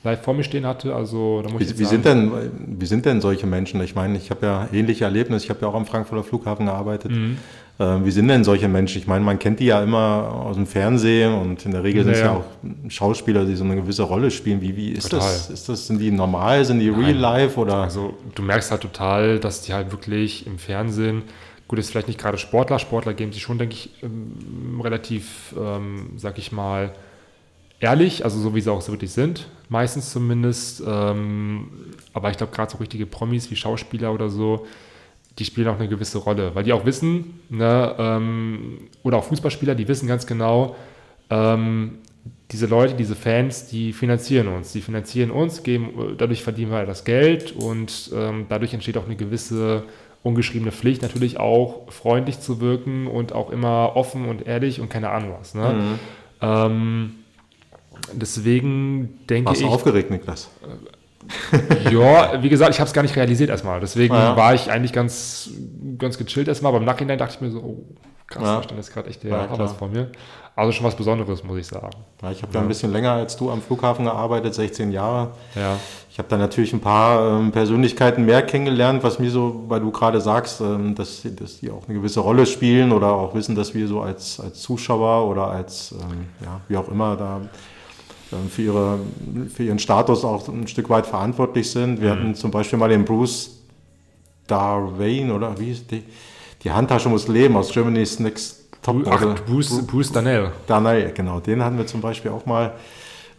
live vor mir stehen hatte. Also,
da muss wie, ich wie, sind denn, wie sind denn solche Menschen? Ich meine, ich habe ja ähnliche Erlebnisse. Ich habe ja auch am Frankfurter Flughafen gearbeitet. Mhm. Äh, wie sind denn solche Menschen? Ich meine, man kennt die ja immer aus dem Fernsehen und in der Regel sind es ja, ja auch Schauspieler, die so eine gewisse Rolle spielen. Wie, wie ist total. das? Ist das? Sind die normal? Sind die Nein. real life? Oder?
Also du merkst halt total, dass die halt wirklich im Fernsehen Gut, ist vielleicht nicht gerade Sportler. Sportler geben sich schon, denke ich, ähm, relativ, ähm, sag ich mal, ehrlich, also so wie sie auch so wirklich sind, meistens zumindest. Ähm, aber ich glaube, gerade so richtige Promis wie Schauspieler oder so, die spielen auch eine gewisse Rolle, weil die auch wissen, ne, ähm, oder auch Fußballspieler, die wissen ganz genau, ähm, diese Leute, diese Fans, die finanzieren uns. Die finanzieren uns, geben, dadurch verdienen wir das Geld und ähm, dadurch entsteht auch eine gewisse ungeschriebene Pflicht, natürlich auch freundlich zu wirken und auch immer offen und ehrlich und keine Ahnung was. Ne? Mhm. Deswegen denke
Warst
ich.
Warst du aufgeregt, Niklas?
ja, wie gesagt, ich habe es gar nicht realisiert erstmal. Deswegen ja. war ich eigentlich ganz, ganz gechillt erstmal. Aber im Nachhinein dachte ich mir so, oh, krass, ja. da stand jetzt gerade echt der ja, Havas vor mir. Also schon was Besonderes, muss ich sagen.
Ja, ich habe da ein bisschen länger als du am Flughafen gearbeitet, 16 Jahre.
Ja.
Ich habe da natürlich ein paar ähm, Persönlichkeiten mehr kennengelernt, was mir so, weil du gerade sagst, ähm, dass, dass die auch eine gewisse Rolle spielen oder auch wissen, dass wir so als, als Zuschauer oder als, ähm, ja, wie auch immer, da für, ihre, für ihren Status auch ein Stück weit verantwortlich sind. Wir mhm. hatten zum Beispiel mal den Bruce Darwin oder wie ist die? Die Handtasche muss leben aus Germany's Next
Top Ach, Bruce, Bruce, Bruce Danell.
Danell, genau. Den hatten wir zum Beispiel auch mal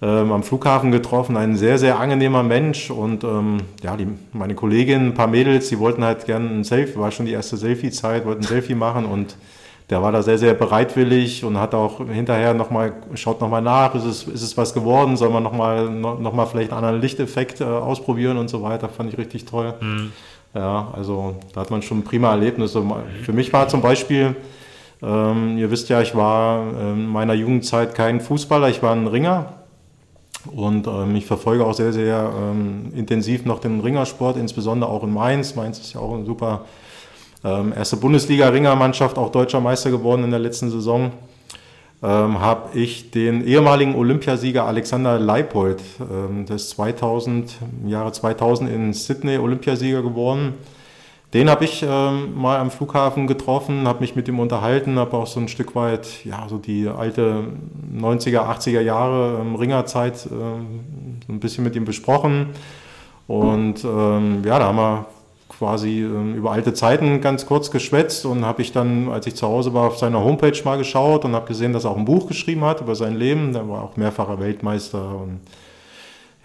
ähm, am Flughafen getroffen. Ein sehr, sehr angenehmer Mensch. Und ähm, ja, die, meine Kollegin, ein paar Mädels, die wollten halt gerne ein Selfie, war schon die erste Selfie-Zeit, wollten ein Selfie machen und der war da sehr, sehr bereitwillig und hat auch hinterher nochmal, schaut nochmal nach, ist es, ist es was geworden, soll man nochmal noch mal vielleicht einen anderen Lichteffekt äh, ausprobieren und so weiter, fand ich richtig toll. Mhm. Ja, also da hat man schon prima Erlebnisse. Für mich war zum Beispiel, ähm, ihr wisst ja, ich war in meiner Jugendzeit kein Fußballer, ich war ein Ringer. Und ähm, ich verfolge auch sehr, sehr ähm, intensiv noch den Ringersport, insbesondere auch in Mainz. Mainz ist ja auch eine super ähm, erste Bundesliga-Ringermannschaft, auch deutscher Meister geworden in der letzten Saison. Ähm, habe ich den ehemaligen Olympiasieger Alexander Leipold, ähm, das 2000, im Jahre 2000 in Sydney Olympiasieger geworden. Den habe ich ähm, mal am Flughafen getroffen, habe mich mit ihm unterhalten, habe auch so ein Stück weit, ja, so die alte 90er, 80er Jahre ähm, Ringerzeit ähm, so ein bisschen mit ihm besprochen. Und ähm, ja, da haben wir quasi ähm, über alte Zeiten ganz kurz geschwätzt und habe ich dann, als ich zu Hause war, auf seiner Homepage mal geschaut und habe gesehen, dass er auch ein Buch geschrieben hat über sein Leben. Der war auch mehrfacher Weltmeister und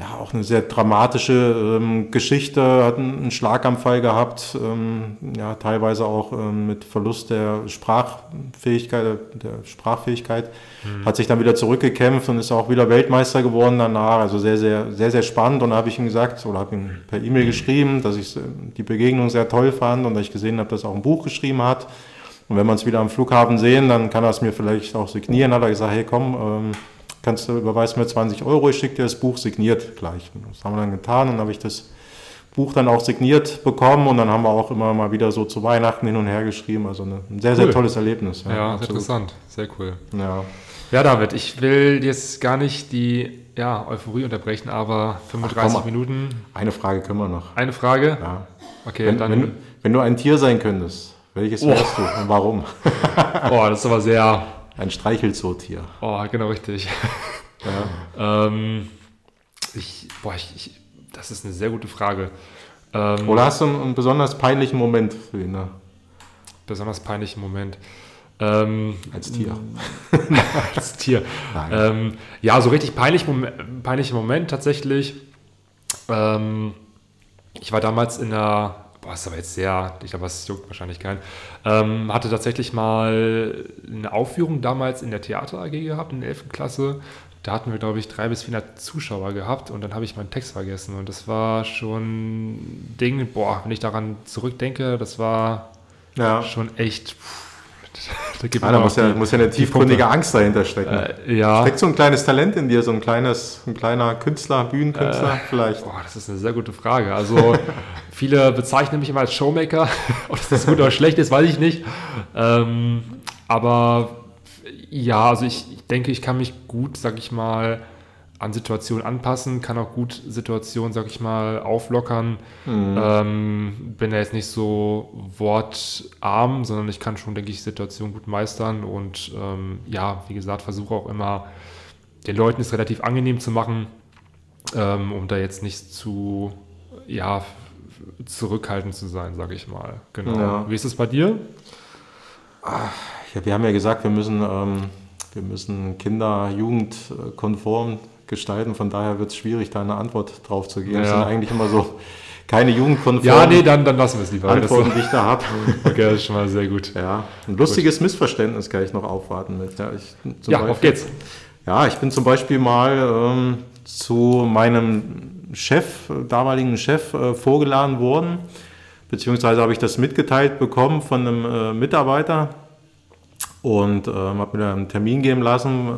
ja, auch eine sehr dramatische ähm, Geschichte, hat einen Schlaganfall gehabt, ähm, ja, teilweise auch ähm, mit Verlust der Sprachfähigkeit, der Sprachfähigkeit, mhm. hat sich dann wieder zurückgekämpft und ist auch wieder Weltmeister geworden danach. Also sehr, sehr, sehr, sehr spannend. Und da habe ich ihm gesagt, oder habe ihm per E-Mail geschrieben, dass ich die Begegnung sehr toll fand und dass ich gesehen habe, dass er auch ein Buch geschrieben hat. Und wenn wir uns wieder am Flughafen sehen, dann kann er es mir vielleicht auch signieren. Hat er gesagt, hey komm, ähm, kannst du überweisen mir 20 Euro, ich schicke dir das Buch signiert gleich. Das haben wir dann getan und habe ich das Buch dann auch signiert bekommen und dann haben wir auch immer mal wieder so zu Weihnachten hin und her geschrieben. Also ein sehr, cool. sehr tolles Erlebnis.
Ja, ja interessant, sehr cool. Ja. ja, David, ich will jetzt gar nicht die ja, Euphorie unterbrechen, aber 35 Ach, Minuten.
Eine Frage können wir noch.
Eine Frage?
Ja. Okay, wenn, dann. Wenn du, wenn du ein Tier sein könntest, welches wärst oh. du und warum?
oh, das ist aber sehr
ein Streichelzootier.
Oh, genau richtig. Ja. ähm, ich, boah, ich, ich, das ist eine sehr gute Frage.
Ähm, Oder hast du einen, einen, besonders peinlichen Moment für ihn? Ne?
Besonders peinlichen Moment. Ähm,
als Tier.
als Tier. Ähm, ja, so richtig peinlich, peinlicher Moment tatsächlich. Ähm, ich war damals in der boah, ist aber jetzt sehr, ich glaube, das juckt wahrscheinlich keinen, ähm, hatte tatsächlich mal eine Aufführung damals in der Theater AG gehabt, in der 11. Klasse. Da hatten wir, glaube ich, drei bis 400 Zuschauer gehabt und dann habe ich meinen Text vergessen. Und das war schon ein Ding, boah, wenn ich daran zurückdenke, das war ja. schon echt. Pff,
da, muss, ja, muss ja eine tiefgründige Angst dahinter stecken.
Äh, ja.
Steckt so ein kleines Talent in dir, so ein kleines, ein kleiner Künstler, Bühnenkünstler äh, vielleicht?
Boah, das ist eine sehr gute Frage. Also viele bezeichnen mich immer als Showmaker. Ob das gut oder schlecht ist, weiß ich nicht. Ähm, aber ja, also ich, ich denke, ich kann mich gut, sag ich mal, an Situationen anpassen, kann auch gut Situationen, sag ich mal, auflockern. Mhm. Ähm, bin ja jetzt nicht so wortarm, sondern ich kann schon, denke ich, Situationen gut meistern und ähm, ja, wie gesagt, versuche auch immer den Leuten es relativ angenehm zu machen, ähm, um da jetzt nicht zu, ja, zurückhaltend zu sein, sage ich mal. Genau. Ja. Wie ist es bei dir?
Ja, wir haben ja gesagt, wir müssen, ähm, wir müssen Kinder, Jugend konform gestalten. Von daher wird es schwierig, da eine Antwort drauf zu geben. Ja. Das sind eigentlich immer so keine jugendkonformen
Ja, nee, dann, dann lassen wir es lieber.
Antworten, die ich da habe.
Okay, das ist schon mal sehr gut.
Ja, ein lustiges gut. Missverständnis kann ich noch aufwarten mit. Ja, ich,
ja Beispiel, auf geht's.
Ja, ich bin zum Beispiel mal ähm, zu meinem Chef, damaligen Chef, äh, vorgeladen worden, beziehungsweise habe ich das mitgeteilt bekommen von einem äh, Mitarbeiter, und äh, habe mir einen Termin geben lassen,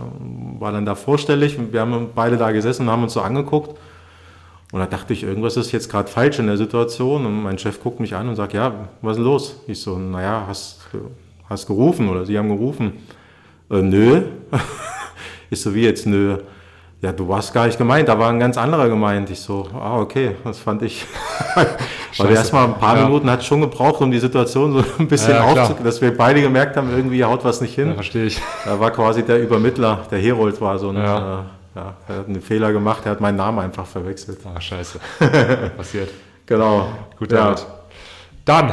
war dann da vorstellig. Wir haben beide da gesessen und haben uns so angeguckt. Und da dachte ich, irgendwas ist jetzt gerade falsch in der Situation. Und mein Chef guckt mich an und sagt, ja, was ist los? Ich so, naja, hast, hast gerufen oder sie haben gerufen. Äh, nö. ich so, wie jetzt nö? Ja, du warst gar nicht gemeint, da war ein ganz anderer gemeint. Ich so, ah, okay, das fand ich. Weil erstmal ein paar ja. Minuten hat es schon gebraucht, um die Situation so ein bisschen ja, aufzuklären, dass wir beide gemerkt haben, irgendwie haut was nicht hin. Ja,
verstehe ich.
Da war quasi der Übermittler, der Herold war so ein, ja. Äh, ja, er hat einen Fehler gemacht, er hat meinen Namen einfach verwechselt.
Ah, scheiße. Passiert.
Genau.
Gut, ja. Damit. Dann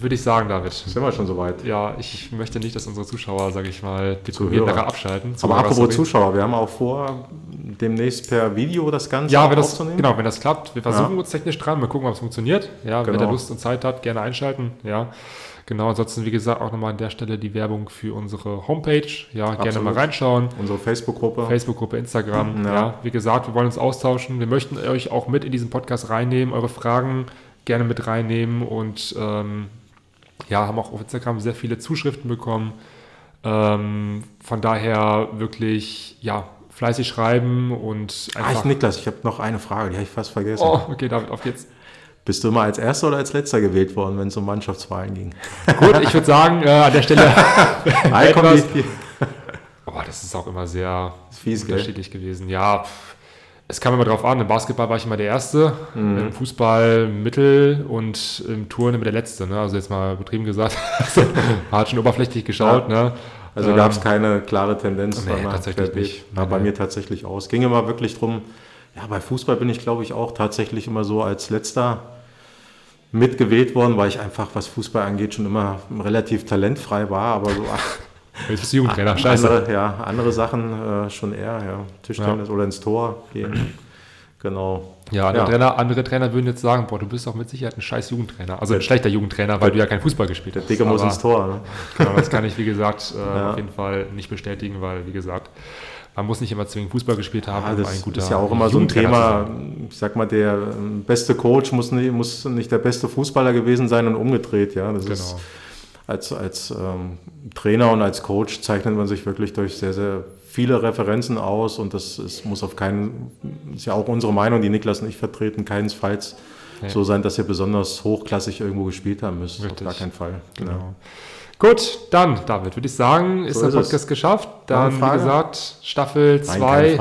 würde ich sagen, David.
Sind wir schon soweit?
Ja, ich möchte nicht, dass unsere Zuschauer, sage ich mal, die Zuhörer abschalten.
Aber apropos Zuschauer, wir haben auch vor, demnächst per Video das Ganze
ja, wenn das, aufzunehmen. Genau, wenn das klappt. Wir versuchen ja. uns technisch dran, mal gucken, ob es funktioniert. Ja, genau. Wer da Lust und Zeit hat, gerne einschalten. Ja. Genau, ansonsten, wie gesagt, auch nochmal an der Stelle die Werbung für unsere Homepage. Ja, Absolut. gerne mal reinschauen.
Unsere Facebook-Gruppe.
Facebook-Gruppe, Instagram. Ja. ja. wie gesagt, wir wollen uns austauschen. Wir möchten euch auch mit in diesen Podcast reinnehmen, eure Fragen gerne mit reinnehmen und ähm, ja, haben auch auf Instagram sehr viele Zuschriften bekommen. Ähm, von daher wirklich, ja, fleißig schreiben und
einfach. Ah, ich, Niklas, ich habe noch eine Frage, die habe ich fast vergessen.
Oh, okay, David, auf geht's.
Bist du immer als Erster oder als Letzter gewählt worden, wenn es um Mannschaftswahlen ging?
Gut, ich würde sagen, äh, an der Stelle. etwas, oh, das ist auch immer sehr fies, unterschiedlich gell? gewesen. Ja, es kam immer drauf an. Im Basketball war ich immer der Erste, mhm. im Fußball Mittel und im Touren immer der Letzte. Ne? Also jetzt mal übertrieben gesagt. hat schon oberflächlich geschaut. Ja. Ne?
Also ähm, gab es keine klare Tendenz.
Nee, tatsächlich nicht.
Na, bei mir tatsächlich aus. Es ging immer wirklich darum, ja, bei Fußball bin ich, glaube ich, auch tatsächlich immer so als Letzter mitgewählt worden, weil ich einfach, was Fußball angeht, schon immer relativ talentfrei war, aber so.
Jetzt bist du Jugendtrainer, scheiße.
Andere, ja, andere Sachen äh, schon eher, ja. Tischtennis ja. oder ins Tor gehen. Genau.
Ja, andere, ja. Trainer, andere Trainer würden jetzt sagen, boah, du bist doch mit Sicherheit ein scheiß Jugendtrainer. Also ein schlechter Jugendtrainer, weil du ja kein Fußball gespielt hast.
Der Digger muss ins Tor. Ne?
Genau, das kann ich, wie gesagt, äh, ja. auf jeden Fall nicht bestätigen, weil, wie gesagt, man muss nicht immer zwingend Fußball gespielt haben,
ja, um ein guter ist ja auch immer so ein Thema. Ich sag mal, der ähm, beste Coach muss nicht, muss nicht der beste Fußballer gewesen sein und umgedreht. Ja, das genau. ist als, als ähm, Trainer und als Coach zeichnet man sich wirklich durch sehr, sehr viele Referenzen aus und das ist, muss auf keinen, ist ja auch unsere Meinung, die Niklas und ich vertreten, keinesfalls ja. so sein, dass ihr besonders hochklassig irgendwo gespielt haben müsst.
Richtig. Auf gar keinen Fall. Genau. genau. Gut, dann, David, würde ich sagen, ist so der Podcast es. geschafft. Dann, wie gesagt, Staffel 2.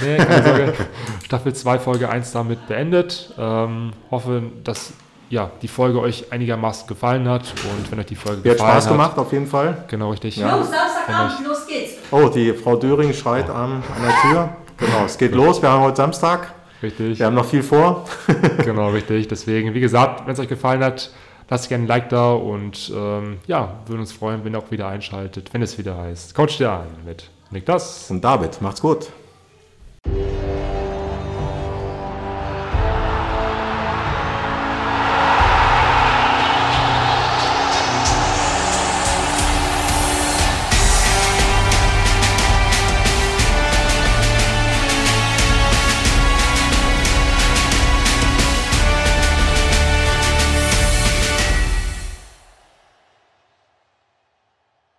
Nee, Staffel 2, Folge 1 damit beendet. Ähm, hoffe, dass ja, die Folge euch einigermaßen gefallen hat. Und wenn euch die Folge
Mir gefallen hat. Spaß gemacht, auf jeden Fall.
Genau, richtig.
Ja. Los, Samstagabend, los geht's.
Oh, die Frau Döring schreit an, an der Tür. Genau, es geht los. Wir haben heute Samstag.
Richtig.
Wir haben noch viel vor.
genau, richtig. Deswegen, wie gesagt, wenn es euch gefallen hat, Lasst gerne ein Like da und ähm, ja, würden uns freuen, wenn ihr auch wieder einschaltet, wenn es wieder heißt. Coach dir an mit Nick das.
Und David, macht's gut.